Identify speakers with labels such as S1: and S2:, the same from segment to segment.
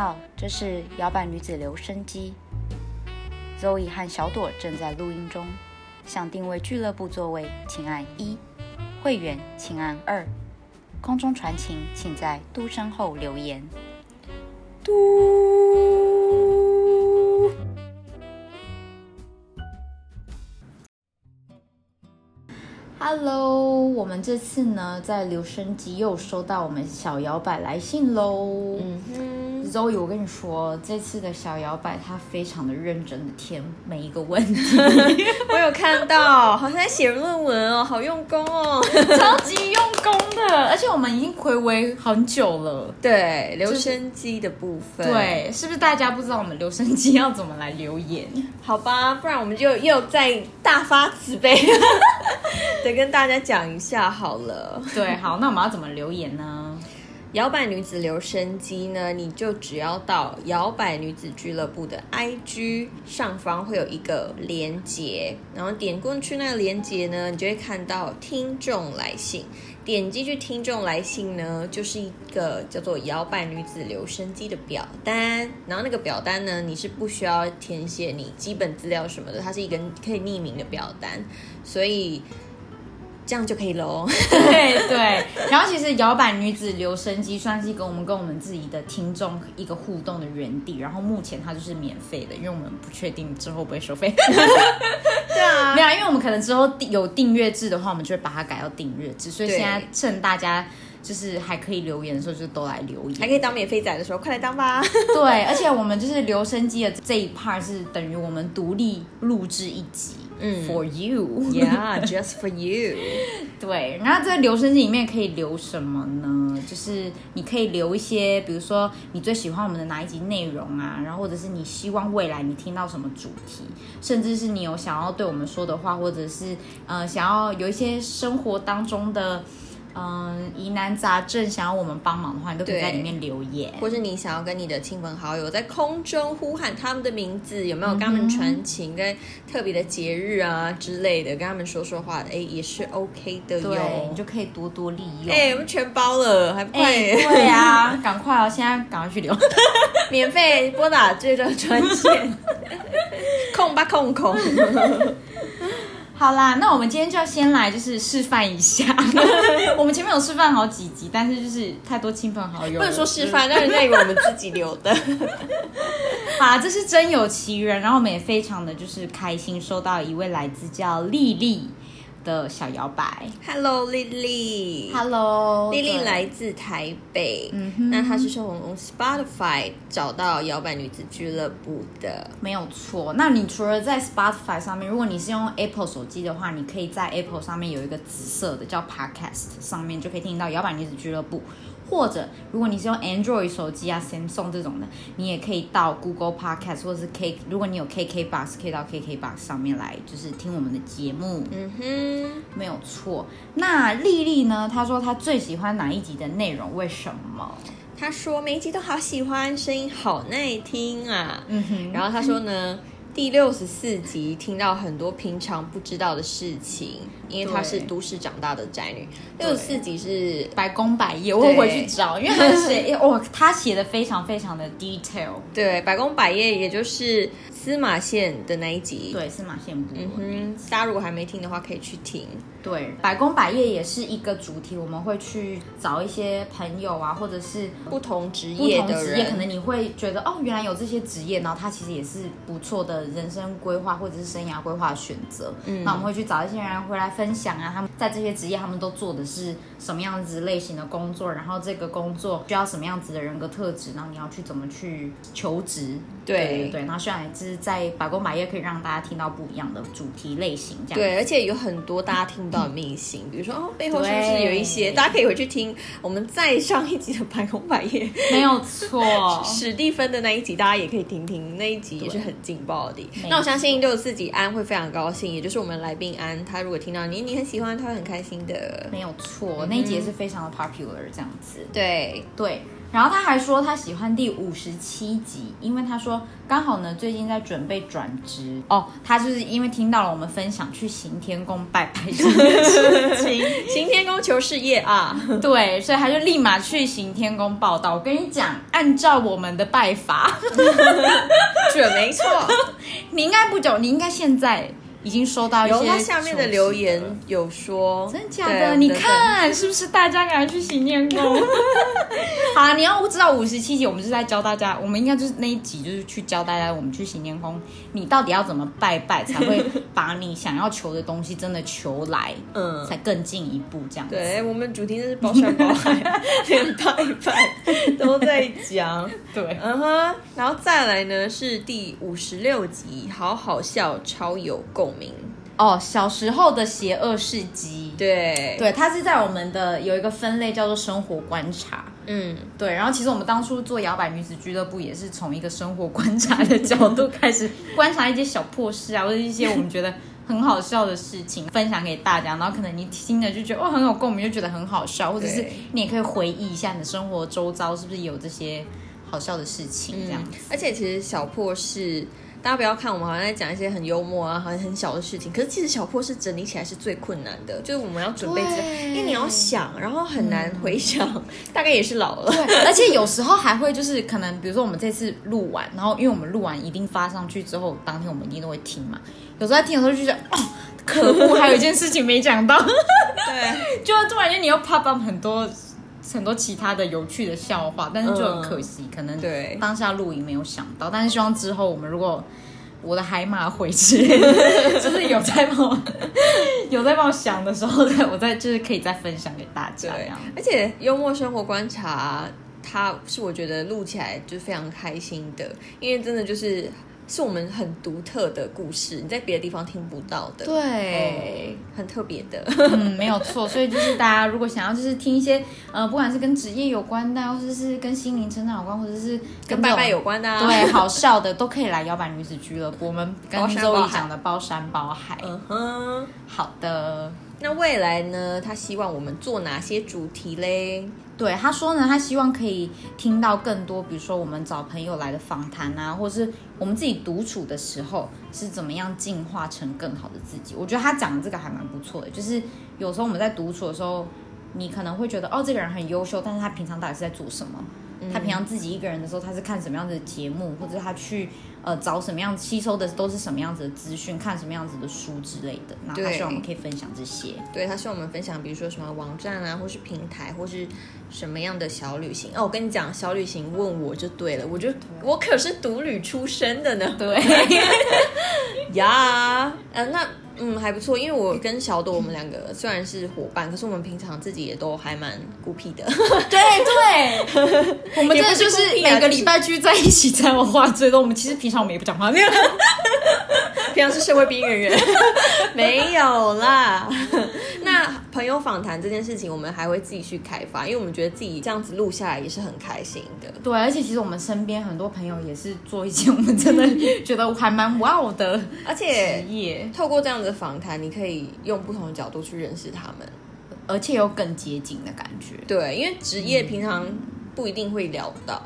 S1: 好，这是摇摆女子留声机。Zoe 和小朵正在录音中。想定位俱乐部座位，请按一；会员请按二。空中传情，请在嘟声后留言。嘟。Hello，我们这次呢，在留声机又收到我们小摇摆来信喽。嗯哼。Zoe，我跟你说，这次的小摇摆他非常的认真的填每一个问题，
S2: 我有看到，好像在写论文哦，好用功哦，
S1: 超级用功的，而且我们已经回违很久了。
S2: 对，留声机的部分，
S1: 对，是不是大家不知道我们留声机要怎么来留言？
S2: 好吧，不然我们就又再大发慈悲，得跟大家讲一下好了。
S1: 对，好，那我们要怎么留言呢？
S2: 摇摆女子留声机呢，你就只要到摇摆女子俱乐部的 IG 上方会有一个连接，然后点过去那个连接呢，你就会看到听众来信。点击去听众来信呢，就是一个叫做摇摆女子留声机的表单。然后那个表单呢，你是不需要填写你基本资料什么的，它是一个可以匿名的表单，所以。这样就可以喽。
S1: 对对，然后其实摇摆女子留声机算是跟我们跟我们自己的听众一个互动的园地。然后目前它就是免费的，因为我们不确定之后不会收费。
S2: 对啊，
S1: 没有，因为我们可能之后有订阅制的话，我们就会把它改到订阅制。所以现在趁大家就是还可以留言的时候，就都来留言。
S2: 还可以当免费仔的时候，快来当吧。
S1: 对，而且我们就是留声机的这一 part 是等于我们独立录制一集。嗯，For
S2: you，Yeah，just for you。
S1: 对，然后在留声机里面可以留什么呢？就是你可以留一些，比如说你最喜欢我们的哪一集内容啊，然后或者是你希望未来你听到什么主题，甚至是你有想要对我们说的话，或者是呃想要有一些生活当中的。嗯，疑难杂症想要我们帮忙的话，你都可以在里面留言，
S2: 或是你想要跟你的亲朋好友在空中呼喊他们的名字，有没有跟他们传情，跟特别的节日啊之类的，跟他们说说话，哎，也是 OK 的哟。
S1: 你就可以多多利用。
S2: 哎，我们全包了，还不快？
S1: 对啊，赶快哦，现在赶快去留，
S2: 免费拨打这个专线，空吧空空。
S1: 好啦，那我们今天就要先来就是示范一下。我们前面有示范好几集，但是就是太多亲朋好友，
S2: 不能说示范，让人家以为我们自己留的。
S1: 好，这是真有其人，然后我们也非常的就是开心，收到一位来自叫丽丽。的小摇摆
S2: ，Hello，丽丽
S1: ，Hello，
S2: 丽丽来自台北，嗯哼。那她是从 Spotify 找到摇摆女子俱乐部的，
S1: 没有错。那你除了在 Spotify 上面，如果你是用 Apple 手机的话，你可以在 Apple 上面有一个紫色的叫 Podcast 上面就可以听到摇摆女子俱乐部。或者，如果你是用 Android 手机啊，Samsung 这种的，你也可以到 Google Podcast 或者是 K，如果你有 KK Box，可以到 KK Box 上面来，就是听我们的节目。嗯哼，没有错。那丽丽呢？她说她最喜欢哪一集的内容？为什么？
S2: 她说每一集都好喜欢，声音好耐听啊。嗯哼，然后她说呢？第六十四集听到很多平常不知道的事情，因为她是都市长大的宅女。六十四集是
S1: 百工百业，我回去找，因为他 写，哦，他写的非常非常的 detail。
S2: 对，百工百业，也就是司马县的那一集。
S1: 对，司马县部。嗯
S2: 哼，大家如果还没听的话，可以去听。
S1: 对，百工百业也是一个主题，我们会去找一些朋友啊，或者是
S2: 不同职业的
S1: 人，可能你会觉得哦，原来有这些职业，然后他其实也是不错的人生规划或者是生涯规划选择。嗯，那我们会去找一些人回来分享啊，他们在这些职业他们都做的是什么样子类型的工作，然后这个工作需要什么样子的人格特质，然后你要去怎么去求职。对对，然后希望也是在百工百业可以让大家听到不一样的主题类型，这样。
S2: 对，而且有很多大家听不到的秘辛，比如说哦，背后是不是有一些，大家可以回去听我们再上一集的百工百业，
S1: 没有错，
S2: 史蒂芬的那一集，大家也可以听听，那一集也是很劲爆的。那我相信六十四集安会非常高兴，也就是我们来宾安，他如果听到你，你很喜欢，他会很开心的，
S1: 没有错，那一集也是非常的 popular 这样子，
S2: 对。
S1: 对。然后他还说他喜欢第五十七集，因为他说刚好呢最近在准备转职哦，他就是因为听到了我们分享去行天宫拜拜这件事情，
S2: 行天宫求事业啊，
S1: 对，所以他就立马去行天宫报道。我跟你讲，按照我们的拜法，
S2: 准没错。
S1: 你应该不久，你应该现在。已经收到一些，
S2: 有他下面的留言有说，
S1: 真的假的？你看是不是大家赶快去行天宫？好，你要知道五十七集，我们是在教大家，我们应该就是那一集就是去教大家，我们去行天宫，你到底要怎么拜拜才会把你想要求的东西真的求来，嗯，才更进一步这样子。
S2: 对，我们主题是包山包海，连拜拜都在讲。
S1: 对，
S2: 嗯哼，然后再来呢是第五十六集，好好笑，超有共。名
S1: 哦，小时候的邪恶事迹，
S2: 对
S1: 对，它是在我们的有一个分类叫做生活观察，嗯，对。然后其实我们当初做摇摆女子俱乐部也是从一个生活观察的角度开始观察一些小破事啊，或者一些我们觉得很好笑的事情分享给大家。然后可能你听了就觉得哦很有共鸣，就觉得很好笑，或者是你也可以回忆一下你的生活周遭是不是有这些好笑的事情这样。
S2: 而且其实小破事。大家不要看我们好像在讲一些很幽默啊，好像很小的事情，可是其实小破事整理起来是最困难的，就是我们要准备，因为你要想，然后很难回想，大概也是老了。
S1: 对，而且有时候还会就是可能，比如说我们这次录完，然后因为我们录完一定发上去之后，当天我们一定都会听嘛。有时候在听的时候就觉得，哦，可恶，还有一件事情没讲到。
S2: 对，
S1: 就突然间你又怕把很多很多其他的有趣的笑话，但是就很可惜，可能
S2: 对
S1: 当下录影没有想到，但是希望之后我们如果我的海马回去，就是有在帮我 有在帮我想的时候，再我再就是可以再分享给大家。对，
S2: 而且幽默生活观察，它是我觉得录起来就是非常开心的，因为真的就是。是我们很独特的故事，你在别的地方听不到的，
S1: 对，
S2: 很特别的，
S1: 嗯，没有错。所以就是大家如果想要就是听一些呃，不管是跟职业有关的，或者是跟心灵成长有关，或者是
S2: 跟拜拜有关的，
S1: 对，好笑的都可以来摇摆女子俱乐部。我们跟周易讲的包山包海，嗯哼，好的。
S2: 那未来呢？他希望我们做哪些主题嘞？
S1: 对，他说呢，他希望可以听到更多，比如说我们找朋友来的访谈啊，或者是我们自己独处的时候是怎么样进化成更好的自己。我觉得他讲的这个还蛮不错的，就是有时候我们在独处的时候，你可能会觉得哦，这个人很优秀，但是他平常到底是在做什么？他平常自己一个人的时候，他是看什么样的节目，或者他去呃找什么样吸收的都是什么样子的资讯，看什么样子的书之类的。那他希望我们可以分享这些。
S2: 对他希望我们分享，比如说什么网站啊，或是平台，或是什么样的小旅行。哦，我跟你讲，小旅行问我就对了，我就我可是独旅出身的呢。
S1: 对
S2: 呀，嗯，那。嗯，还不错，因为我跟小朵我们两个虽然是伙伴，可是我们平常自己也都还蛮孤僻的。
S1: 对 对，我们真的就是每个礼拜聚在一起才有话最多。我们其实平常我们也不讲话，没 有
S2: 平常是社会边缘人，没有啦。那朋友访谈这件事情，我们还会继续开发，因为我们觉得自己这样子录下来也是很开心的。
S1: 对，而且其实我们身边很多朋友也是做一些我们真的 觉得还蛮哇的，
S2: 而且
S1: 业
S2: 透过这样的访谈，你可以用不同的角度去认识他们，
S1: 而且有更接近的感觉。
S2: 对，因为职业平常不一定会聊到。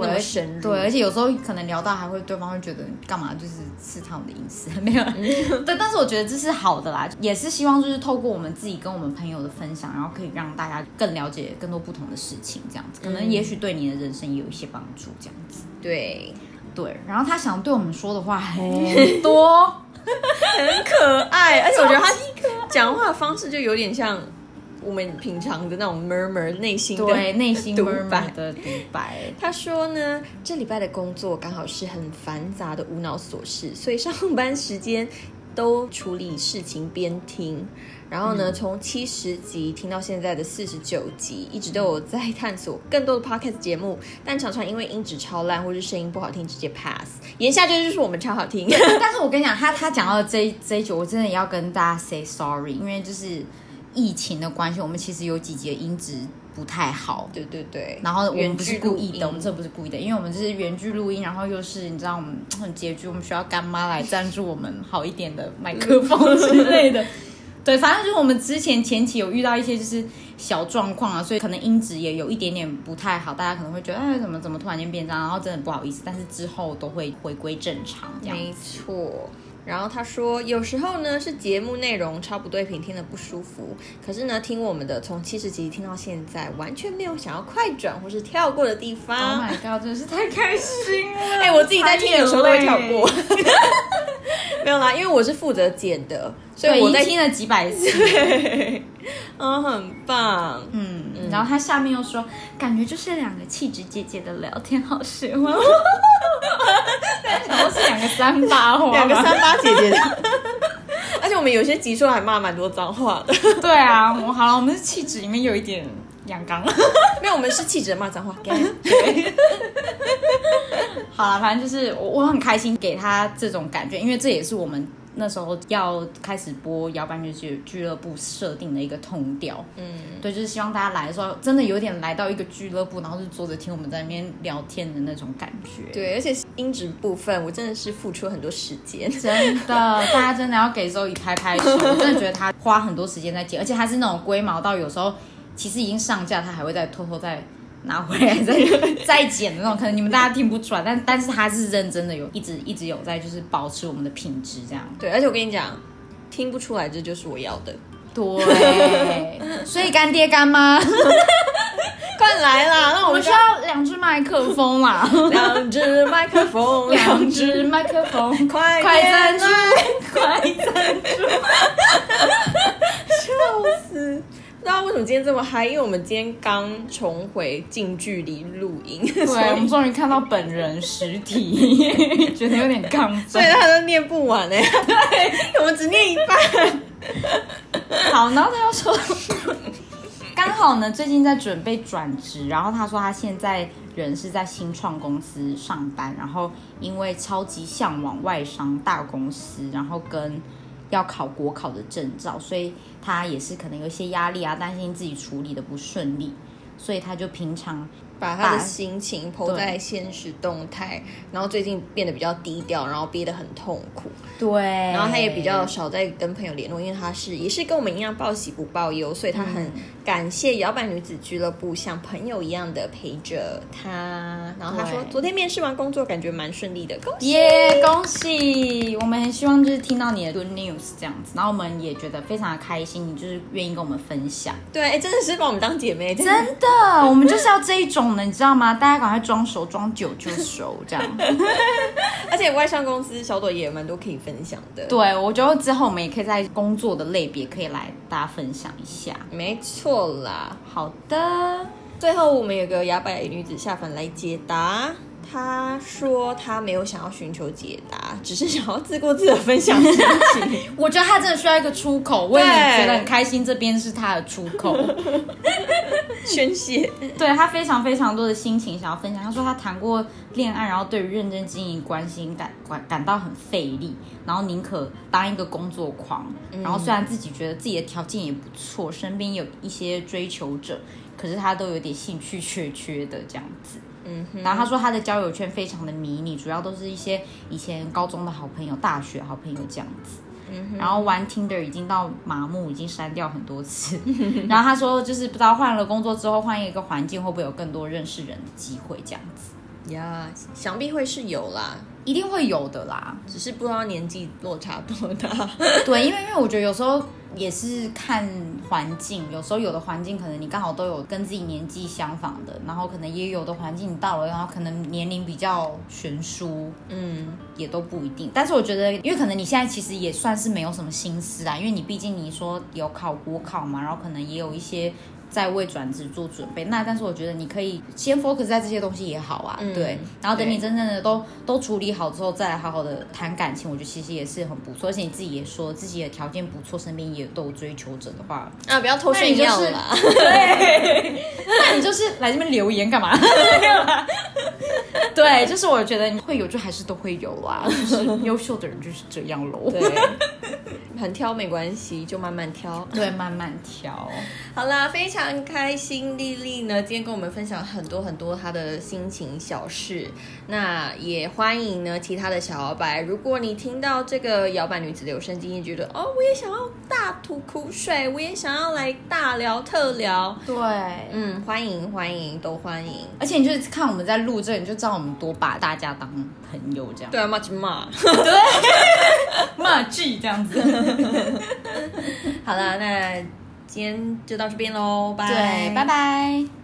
S2: 对，深入
S1: 对，而且有时候可能聊到还会对方会觉得干嘛，就是刺探我的隐私，没有。对，但是我觉得这是好的啦，也是希望就是透过我们自己跟我们朋友的分享，然后可以让大家更了解更多不同的事情，这样子可能也许对你的人生也有一些帮助，这样子。
S2: 对
S1: 对，然后他想对我们说的话很多，
S2: 很可爱，而且我觉得他讲话的方式就有点像。我们平常的那种 murmur 内心的
S1: 对内心独白的独白。
S2: 他说呢，这礼拜的工作刚好是很繁杂的无脑琐事，所以上班时间都处理事情边听。然后呢，从七十集听到现在的四十九集，一直都有在探索更多的 podcast 节目，但常常因为音质超烂或是声音不好听，直接 pass。言下之意就是我们超好听。
S1: 但是我跟你讲，他他讲到这这一句，我真的要跟大家 say sorry，因为就是。疫情的关系，我们其实有几节音质不太好。
S2: 对对对。
S1: 然后我们不是故意的，我们这不是故意的，因为我们这是原剧录音，然后又是你知道我们很拮据，我们需要干妈来赞助我们好一点的麦克风之类的。对，反正就是我们之前前期有遇到一些就是小状况啊，所以可能音质也有一点点不太好，大家可能会觉得哎怎么怎么突然间变这样，然后真的不好意思，但是之后都会回归正常这样。
S2: 没错。然后他说，有时候呢是节目内容超不对频，听得不舒服。可是呢，听我们的从七十集听到现在，完全没有想要快转或是跳过的地方 Oh。
S1: my god，真的是 太开心了！
S2: 哎、我自己在听的时候都会跳过。没有啦，因为我是负责剪的，所，以我在
S1: 听了几百次。
S2: 嗯，很棒。
S1: 嗯，然后他下面又说，感觉就是两个气质姐姐的聊天，好喜欢。是两个三八花，
S2: 两个三八姐姐的，而且我们有些集数还骂蛮多脏话的。
S1: 对啊，我好了，我们是气质里面有一点阳刚。
S2: 没有，我们是气质的骂脏话。
S1: 好了，反正就是我我很开心给他这种感觉，因为这也是我们那时候要开始播摇摆女俱俱乐部设定的一个通调。
S2: 嗯，
S1: 对，就是希望大家来的时候，真的有点来到一个俱乐部，然后就坐着听我们在那边聊天的那种感觉。
S2: 对，而且音质部分我真的是付出了很多时间。
S1: 真的，大家真的要给周以拍拍手，我真的觉得他花很多时间在剪，而且他是那种龟毛到有时候其实已经上架，他还会再偷偷再拿回来再再剪的那种，可能你们大家听不出来，但但是他是认真的有一直一直有在就是保持我们的品质这样。
S2: 对，而且我跟你讲，听不出来这就是我要的。
S1: 对，所以干爹干妈，
S2: 快来啦！那我们
S1: 需要两只麦克风啦，
S2: 两只麦克风，
S1: 两只麦克风，
S2: 快
S1: 快赞助快赞助。
S2: 不知道为什么今天这么嗨，因为我们今天刚重回近距离录音，
S1: 对，我们终于看到本人实体，觉得有点亢奋。
S2: 所以他都念不完哎、对，我们只念一半。
S1: 好，然后他又说，刚好呢，最近在准备转职，然后他说他现在人是在新创公司上班，然后因为超级向往外商大公司，然后跟要考国考的证照，所以他也是可能有一些压力啊，担心自己处理的不顺利，所以他就平常
S2: 把他的心情抛在现实动态，然后最近变得比较低调，然后憋得很痛苦，
S1: 对，
S2: 然后他也比较少在跟朋友联络，因为他是也是跟我们一样报喜不报忧，所以他很感谢摇摆女子俱乐部像朋友一样的陪着她。然后她说昨天面试完工作，感觉蛮顺利的，恭喜！
S1: 耶恭喜！我们很希望就是听到你的 good news 这样子，然后我们也觉得非常的开心，你就是愿意跟我们分享。
S2: 对，哎，真的是把我们当姐妹，真
S1: 真的，我们就是要这一种的，你知道吗？大家赶快装熟，装久就熟，这样。
S2: 而且外商公司小朵也有蛮多可以分享的。
S1: 对，我觉得之后我们也可以在工作的类别可以来大家分享一下。
S2: 没错啦。
S1: 好的，
S2: 最后我们有个牙白女子下凡来解答。她说他没有想要寻求解答，只是想要自顾自的分享心情。
S1: 我觉得他真的需要一个出口，我也
S2: 对
S1: 觉得很开心，这边是他的出口。
S2: 宣泄。
S1: 对他非常非常多的心情想要分享。他说他谈过恋爱，然后对于认真经营关心感感感到很费力，然后宁可当一个工作狂。然后虽然自己觉得自己的条件也不错，身边有一些追求者，可是他都有点兴趣缺缺的这样子。
S2: 嗯，
S1: 然后他说他的交友圈非常的迷你，主要都是一些以前高中的好朋友、大学好朋友这样子。然后玩 Tinder 已经到麻木，已经删掉很多次。然后他说，就是不知道换了工作之后，换一个环境会不会有更多认识人的机会，这样子
S2: 呀想必会是有啦，
S1: 一定会有的啦。
S2: 只是不知道年纪落差多大。
S1: 对，因为因为我觉得有时候也是看环境，有时候有的环境可能你刚好都有跟自己年纪相仿的，然后可能也有的环境你到了，然后可能年龄比较悬殊，
S2: 嗯，
S1: 也都不一定。但是我觉得，因为可能你现在其实也算是没有什么心思啊，因为你毕竟你说有考国考嘛，然后可能也有一些在为转职做准备。那但是我觉得你可以先 focus 在这些东西也好啊，
S2: 嗯
S1: 对。然后等你真正的都都处理好之后，再来好好的谈感情，我觉得其实也是很不错。而且你自己也说自己的条件不错，身边也都有追求者的话，
S2: 啊，不要偷炫耀啦。
S1: 对，那你就是来这边留言干嘛？对，就是我觉得你会有，就还是都会有啦。就是优秀的人就是这样喽。
S2: 对，很挑没关系，就慢慢挑。
S1: 对，慢慢挑。
S2: 好啦，非常开心，丽丽呢今天跟我们分享很多很多她的心情小事。那也欢迎呢其他的小摇摆，如果你听到这个摇摆女子留声机，你觉得哦，我也想要大吐苦水，我也想要来大聊特聊，
S1: 对，
S2: 嗯，欢迎欢迎都欢迎。
S1: 而且你就是看我们在录这，你就知道我们多把大家当朋友这样。
S2: 对啊，骂就骂。
S1: 骂剧这样子。
S2: 好了，那今天就到这边喽，拜
S1: 拜，拜拜。